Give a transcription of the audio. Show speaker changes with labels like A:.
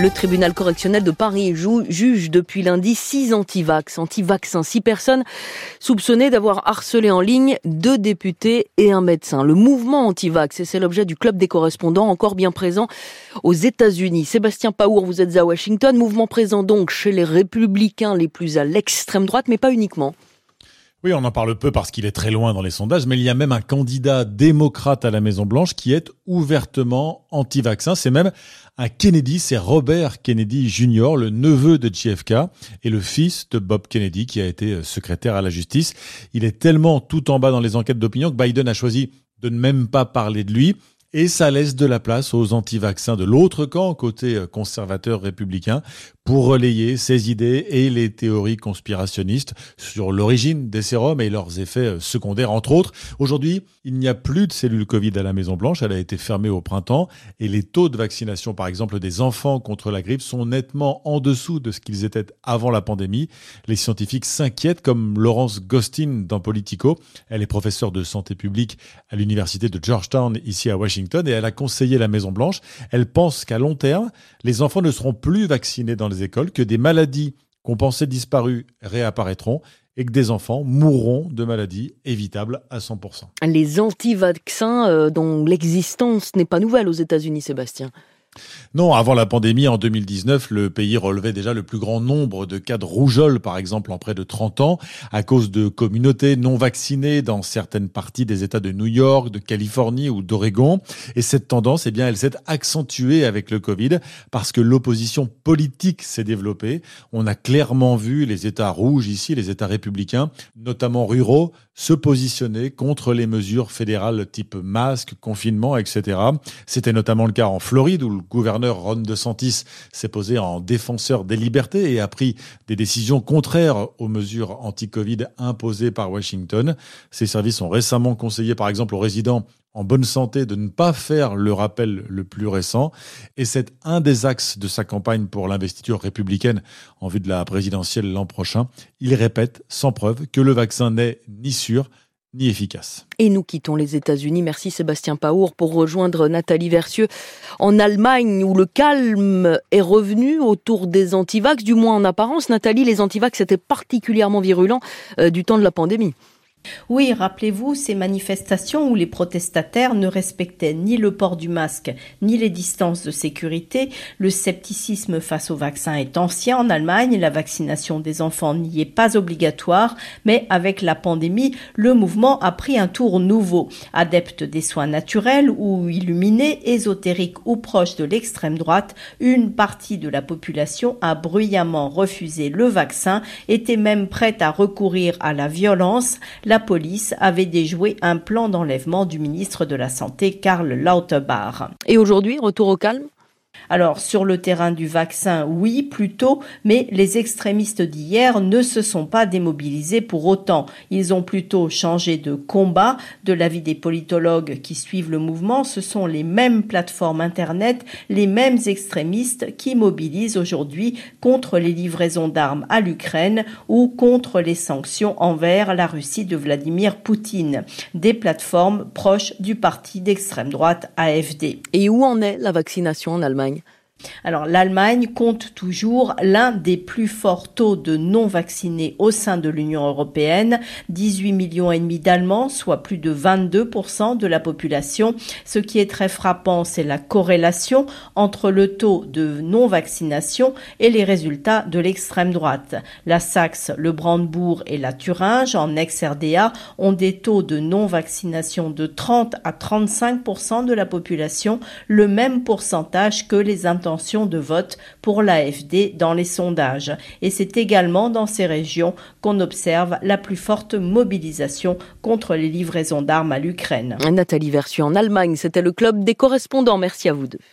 A: Le tribunal correctionnel de Paris juge depuis lundi six anti-vax, anti-vaccins, six personnes soupçonnées d'avoir harcelé en ligne deux députés et un médecin. Le mouvement anti-vax, et c'est l'objet du club des correspondants encore bien présent aux États-Unis. Sébastien Paour, vous êtes à Washington, mouvement présent donc chez les républicains les plus à l'extrême droite, mais pas uniquement.
B: Oui, on en parle peu parce qu'il est très loin dans les sondages, mais il y a même un candidat démocrate à la Maison-Blanche qui est ouvertement anti-vaccin. C'est même un Kennedy, c'est Robert Kennedy Jr., le neveu de JFK et le fils de Bob Kennedy qui a été secrétaire à la justice. Il est tellement tout en bas dans les enquêtes d'opinion que Biden a choisi de ne même pas parler de lui. Et ça laisse de la place aux anti-vaccins de l'autre camp, côté conservateur républicain, pour relayer ses idées et les théories conspirationnistes sur l'origine des sérums et leurs effets secondaires, entre autres. Aujourd'hui, il n'y a plus de cellules Covid à la Maison-Blanche. Elle a été fermée au printemps et les taux de vaccination, par exemple, des enfants contre la grippe sont nettement en dessous de ce qu'ils étaient avant la pandémie. Les scientifiques s'inquiètent, comme Laurence Gostin dans Politico. Elle est professeure de santé publique à l'université de Georgetown, ici à Washington, et elle a conseillé la Maison-Blanche. Elle pense qu'à long terme, les enfants ne seront plus vaccinés dans les écoles, que des maladies qu'on pensait disparues réapparaîtront et que des enfants mourront de maladies évitables à 100%.
A: Les anti-vaccins euh, dont l'existence n'est pas nouvelle aux États-Unis, Sébastien.
B: Non, avant la pandémie, en 2019, le pays relevait déjà le plus grand nombre de cas de rougeole, par exemple, en près de 30 ans, à cause de communautés non vaccinées dans certaines parties des États de New York, de Californie ou d'Oregon. Et cette tendance, eh bien, elle s'est accentuée avec le Covid parce que l'opposition politique s'est développée. On a clairement vu les États rouges ici, les États républicains, notamment ruraux, se positionner contre les mesures fédérales type masque, confinement, etc. C'était notamment le cas en Floride où le gouverneur Ron DeSantis s'est posé en défenseur des libertés et a pris des décisions contraires aux mesures anti-Covid imposées par Washington. Ces services ont récemment conseillé par exemple aux résidents en bonne santé de ne pas faire le rappel le plus récent. Et c'est un des axes de sa campagne pour l'investiture républicaine en vue de la présidentielle l'an prochain. Il répète sans preuve que le vaccin n'est ni sûr ni efficace.
A: Et nous quittons les États-Unis. Merci Sébastien Paour pour rejoindre Nathalie Versieux en Allemagne où le calme est revenu autour des antivax, du moins en apparence. Nathalie, les antivax étaient particulièrement virulents euh, du temps de la pandémie.
C: Oui, rappelez-vous ces manifestations où les protestataires ne respectaient ni le port du masque ni les distances de sécurité. Le scepticisme face au vaccin est ancien en Allemagne. La vaccination des enfants n'y est pas obligatoire, mais avec la pandémie, le mouvement a pris un tour nouveau. Adeptes des soins naturels ou illuminés, ésotériques ou proches de l'extrême droite, une partie de la population a bruyamment refusé le vaccin, était même prête à recourir à la violence la police avait déjoué un plan d'enlèvement du ministre de la Santé Karl Lauterbach.
A: Et aujourd'hui, retour au calme?
C: Alors, sur le terrain du vaccin, oui, plutôt, mais les extrémistes d'hier ne se sont pas démobilisés pour autant. Ils ont plutôt changé de combat. De l'avis des politologues qui suivent le mouvement, ce sont les mêmes plateformes Internet, les mêmes extrémistes qui mobilisent aujourd'hui contre les livraisons d'armes à l'Ukraine ou contre les sanctions envers la Russie de Vladimir Poutine. Des plateformes proches du parti d'extrême droite AFD.
A: Et où en est la vaccination en Allemagne?
C: meg alors l'Allemagne compte toujours l'un des plus forts taux de non-vaccinés au sein de l'Union européenne, 18 millions et demi d'Allemands, soit plus de 22% de la population. Ce qui est très frappant, c'est la corrélation entre le taux de non-vaccination et les résultats de l'extrême droite. La Saxe, le Brandebourg et la Thuringe, en ex-RDA, ont des taux de non-vaccination de 30 à 35% de la population, le même pourcentage que les de vote pour l'AFD dans les sondages. Et c'est également dans ces régions qu'on observe la plus forte mobilisation contre les livraisons d'armes à l'Ukraine.
A: Nathalie Versu en Allemagne, c'était le club des correspondants. Merci à vous deux.